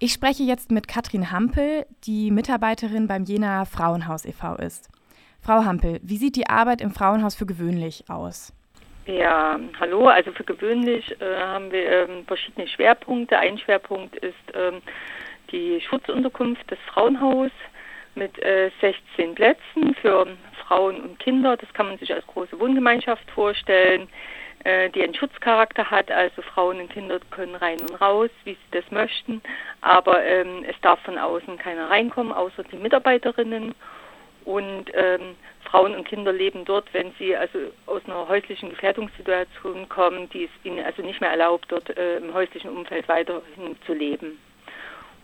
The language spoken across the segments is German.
Ich spreche jetzt mit Katrin Hampel, die Mitarbeiterin beim Jena Frauenhaus e.V. ist. Frau Hampel, wie sieht die Arbeit im Frauenhaus für gewöhnlich aus? Ja, hallo. Also für gewöhnlich äh, haben wir ähm, verschiedene Schwerpunkte. Ein Schwerpunkt ist ähm, die Schutzunterkunft des Frauenhaus mit äh, 16 Plätzen für Frauen und Kinder. Das kann man sich als große Wohngemeinschaft vorstellen. Äh, die einen Schutzcharakter hat. Also Frauen und Kinder können rein und raus, wie sie das möchten. Aber ähm, es darf von außen keiner reinkommen, außer die Mitarbeiterinnen. Und ähm, Frauen und Kinder leben dort, wenn sie also aus einer häuslichen Gefährdungssituation kommen, die es ihnen also nicht mehr erlaubt, dort äh, im häuslichen Umfeld weiterhin zu leben.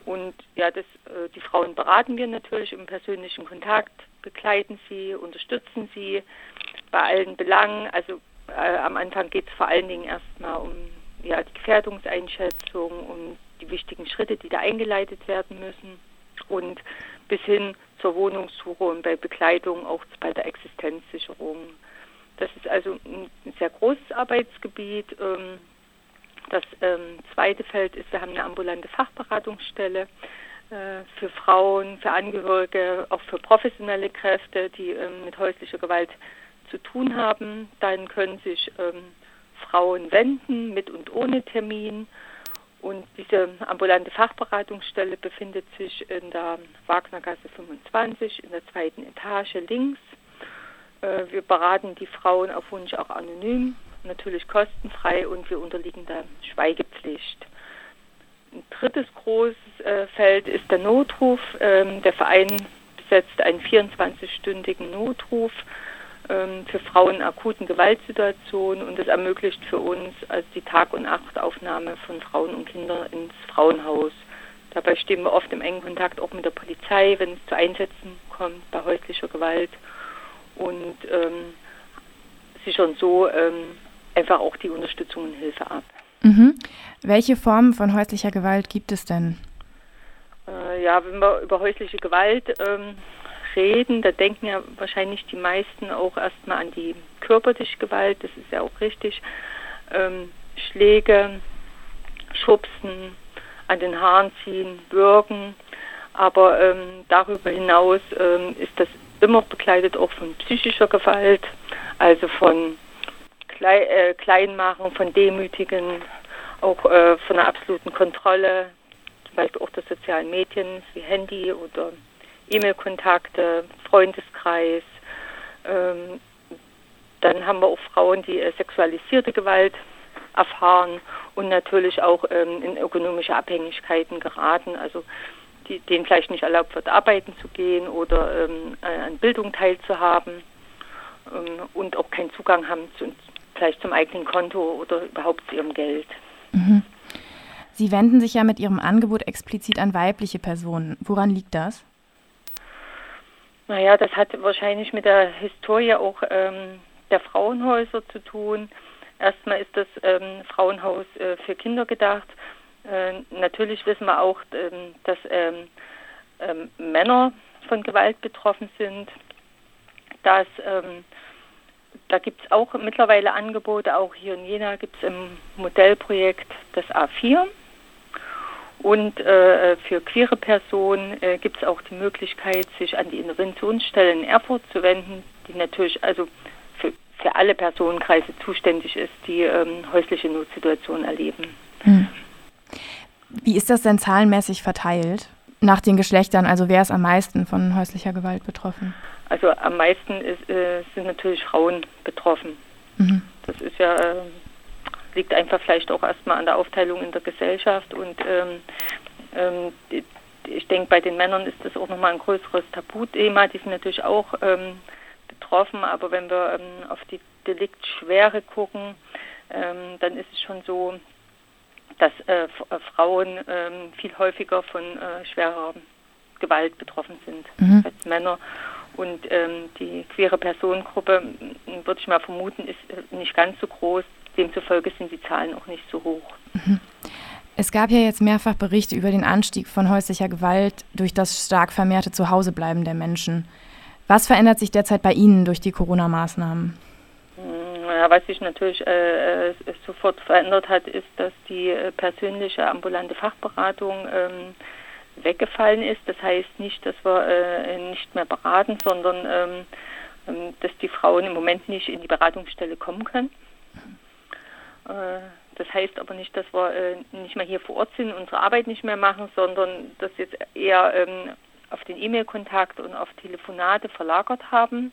Und ja, das, äh, die Frauen beraten wir natürlich im persönlichen Kontakt, begleiten sie, unterstützen sie bei allen Belangen. Also äh, am Anfang geht es vor allen Dingen erstmal um ja, die Gefährdungseinschätzung, um die wichtigen Schritte, die da eingeleitet werden müssen und bis hin zur Wohnungssuche und bei Bekleidung auch bei der Existenzsicherung. Das ist also ein sehr großes Arbeitsgebiet. Ähm, das ähm, zweite Feld ist, wir haben eine ambulante Fachberatungsstelle äh, für Frauen, für Angehörige, auch für professionelle Kräfte, die ähm, mit häuslicher Gewalt zu tun haben. Dann können sich ähm, Frauen wenden, mit und ohne Termin. Und diese ambulante Fachberatungsstelle befindet sich in der Wagnergasse 25 in der zweiten Etage links. Äh, wir beraten die Frauen auf Wunsch auch anonym, natürlich kostenfrei und wir unterliegen der Schweigepflicht. Ein drittes großes äh, Feld ist der Notruf. Ähm, der Verein besetzt einen 24-stündigen Notruf für Frauen in akuten Gewaltsituationen und es ermöglicht für uns also die Tag- und Nachtaufnahme von Frauen und Kindern ins Frauenhaus. Dabei stehen wir oft im engen Kontakt auch mit der Polizei, wenn es zu Einsätzen kommt bei häuslicher Gewalt und ähm, sichern so ähm, einfach auch die Unterstützung und Hilfe ab. Mhm. Welche Formen von häuslicher Gewalt gibt es denn? Äh, ja, wenn wir über häusliche Gewalt ähm, reden, da denken ja wahrscheinlich die meisten auch erstmal an die körperliche Gewalt, das ist ja auch richtig. Ähm, Schläge, Schubsen, an den Haaren ziehen, würgen. Aber ähm, darüber hinaus ähm, ist das immer begleitet auch von psychischer Gewalt, also von Klei äh, Kleinmachen, von Demütigen, auch äh, von einer absoluten Kontrolle, zum Beispiel auch der sozialen Medien wie Handy oder E-Mail-Kontakte, Freundeskreis. Ähm, dann haben wir auch Frauen, die äh, sexualisierte Gewalt erfahren und natürlich auch ähm, in ökonomische Abhängigkeiten geraten, also die, denen vielleicht nicht erlaubt wird, arbeiten zu gehen oder ähm, an Bildung teilzuhaben ähm, und auch keinen Zugang haben zu, vielleicht zum eigenen Konto oder überhaupt zu ihrem Geld. Mhm. Sie wenden sich ja mit Ihrem Angebot explizit an weibliche Personen. Woran liegt das? Naja, das hat wahrscheinlich mit der Historie auch ähm, der Frauenhäuser zu tun. Erstmal ist das ähm, Frauenhaus äh, für Kinder gedacht. Äh, natürlich wissen wir auch, ähm, dass ähm, ähm, Männer von Gewalt betroffen sind. Dass, ähm, da gibt es auch mittlerweile Angebote, auch hier in Jena gibt es im Modellprojekt das A4. Und äh, für queere Personen äh, gibt es auch die Möglichkeit, sich an die Interventionsstelle in Erfurt zu wenden, die natürlich also für, für alle Personenkreise zuständig ist, die ähm, häusliche Notsituationen erleben. Hm. Wie ist das denn zahlenmäßig verteilt? Nach den Geschlechtern, also wer ist am meisten von häuslicher Gewalt betroffen? Also am meisten ist, äh, sind natürlich Frauen betroffen. Mhm. Das ist ja äh, liegt einfach vielleicht auch erstmal an der Aufteilung in der Gesellschaft und ähm, ähm, ich denke, bei den Männern ist das auch nochmal ein größeres Tabuthema. Die sind natürlich auch ähm, betroffen, aber wenn wir ähm, auf die Deliktschwere gucken, ähm, dann ist es schon so, dass äh, äh Frauen ähm, viel häufiger von äh, schwerer Gewalt betroffen sind mhm. als Männer. Und ähm, die queere Personengruppe, würde ich mal vermuten, ist äh, nicht ganz so groß. Demzufolge sind die Zahlen auch nicht so hoch. Mhm. Es gab ja jetzt mehrfach Berichte über den Anstieg von häuslicher Gewalt durch das stark vermehrte Zuhausebleiben der Menschen. Was verändert sich derzeit bei Ihnen durch die Corona-Maßnahmen? Hm, Ja, was sich natürlich äh, äh, sofort verändert hat, ist, dass die äh, persönliche ambulante Fachberatung ähm, weggefallen ist. Das heißt nicht, dass wir äh, nicht mehr beraten, sondern ähm, ähm, dass die Frauen im Moment nicht in die Beratungsstelle kommen können. Äh, das heißt aber nicht, dass wir äh, nicht mehr hier vor Ort sind, unsere Arbeit nicht mehr machen, sondern dass jetzt eher ähm, auf den E-Mail-Kontakt und auf Telefonate verlagert haben.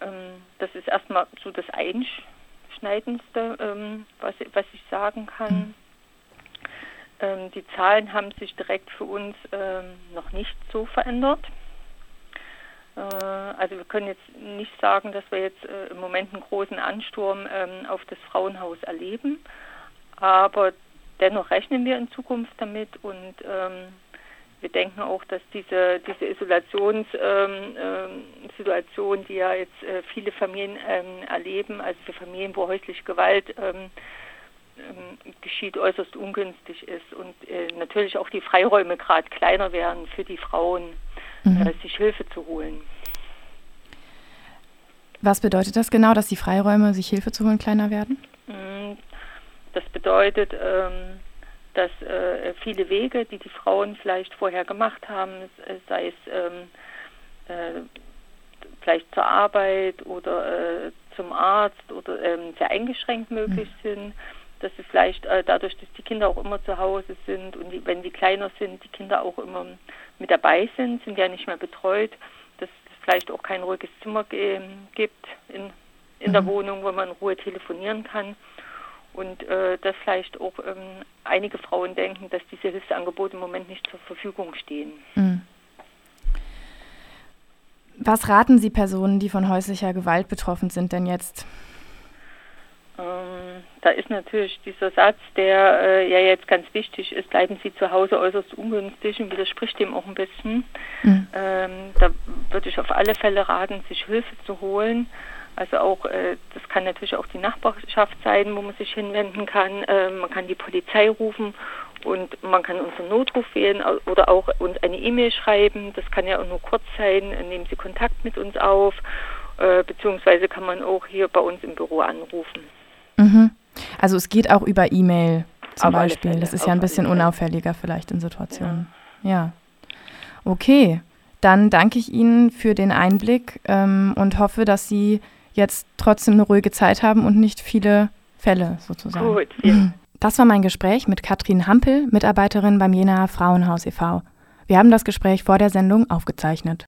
Ähm, das ist erstmal so das Einschneidendste, ähm, was, was ich sagen kann. Ähm, die Zahlen haben sich direkt für uns ähm, noch nicht so verändert. Äh, also wir können jetzt nicht sagen, dass wir jetzt äh, im Moment einen großen Ansturm ähm, auf das Frauenhaus erleben, aber dennoch rechnen wir in Zukunft damit und ähm, wir denken auch, dass diese, diese Isolationssituation, ähm, ähm, die ja jetzt äh, viele Familien erleben, also für Familien, wo häusliche Gewalt ähm, geschieht, äußerst ungünstig ist und äh, natürlich auch die Freiräume gerade kleiner werden für die Frauen, mhm. äh, sich Hilfe zu holen. Was bedeutet das genau, dass die Freiräume, sich Hilfe zu holen, kleiner werden? Mm, das bedeutet, ähm, dass äh, viele Wege, die die Frauen vielleicht vorher gemacht haben, sei es ähm, äh, vielleicht zur Arbeit oder äh, zum Arzt oder ähm, sehr eingeschränkt möglich mhm. sind, dass sie vielleicht äh, dadurch, dass die Kinder auch immer zu Hause sind und die, wenn die kleiner sind, die Kinder auch immer mit dabei sind, sind ja nicht mehr betreut, dass es vielleicht auch kein ruhiges Zimmer gibt in, in mhm. der Wohnung, wo man in Ruhe telefonieren kann. Und äh, dass vielleicht auch ähm, einige Frauen denken, dass diese Hilfsangebote im Moment nicht zur Verfügung stehen. Mhm. Was raten Sie Personen, die von häuslicher Gewalt betroffen sind, denn jetzt? Da ist natürlich dieser Satz, der äh, ja jetzt ganz wichtig ist, bleiben Sie zu Hause äußerst ungünstig und widerspricht dem auch ein bisschen. Mhm. Ähm, da würde ich auf alle Fälle raten, sich Hilfe zu holen. Also auch, äh, das kann natürlich auch die Nachbarschaft sein, wo man sich hinwenden kann. Äh, man kann die Polizei rufen und man kann unseren Notruf wählen oder auch uns eine E-Mail schreiben. Das kann ja auch nur kurz sein. Nehmen Sie Kontakt mit uns auf, äh, beziehungsweise kann man auch hier bei uns im Büro anrufen. Mhm. Also es geht auch über E-Mail zum Auf Beispiel. Das ist ja ein bisschen unauffälliger vielleicht in Situationen. Ja. ja. Okay, dann danke ich Ihnen für den Einblick ähm, und hoffe, dass Sie jetzt trotzdem eine ruhige Zeit haben und nicht viele Fälle sozusagen. Gut, ja. Das war mein Gespräch mit Katrin Hampel, Mitarbeiterin beim Jenaer Frauenhaus e.V. Wir haben das Gespräch vor der Sendung aufgezeichnet.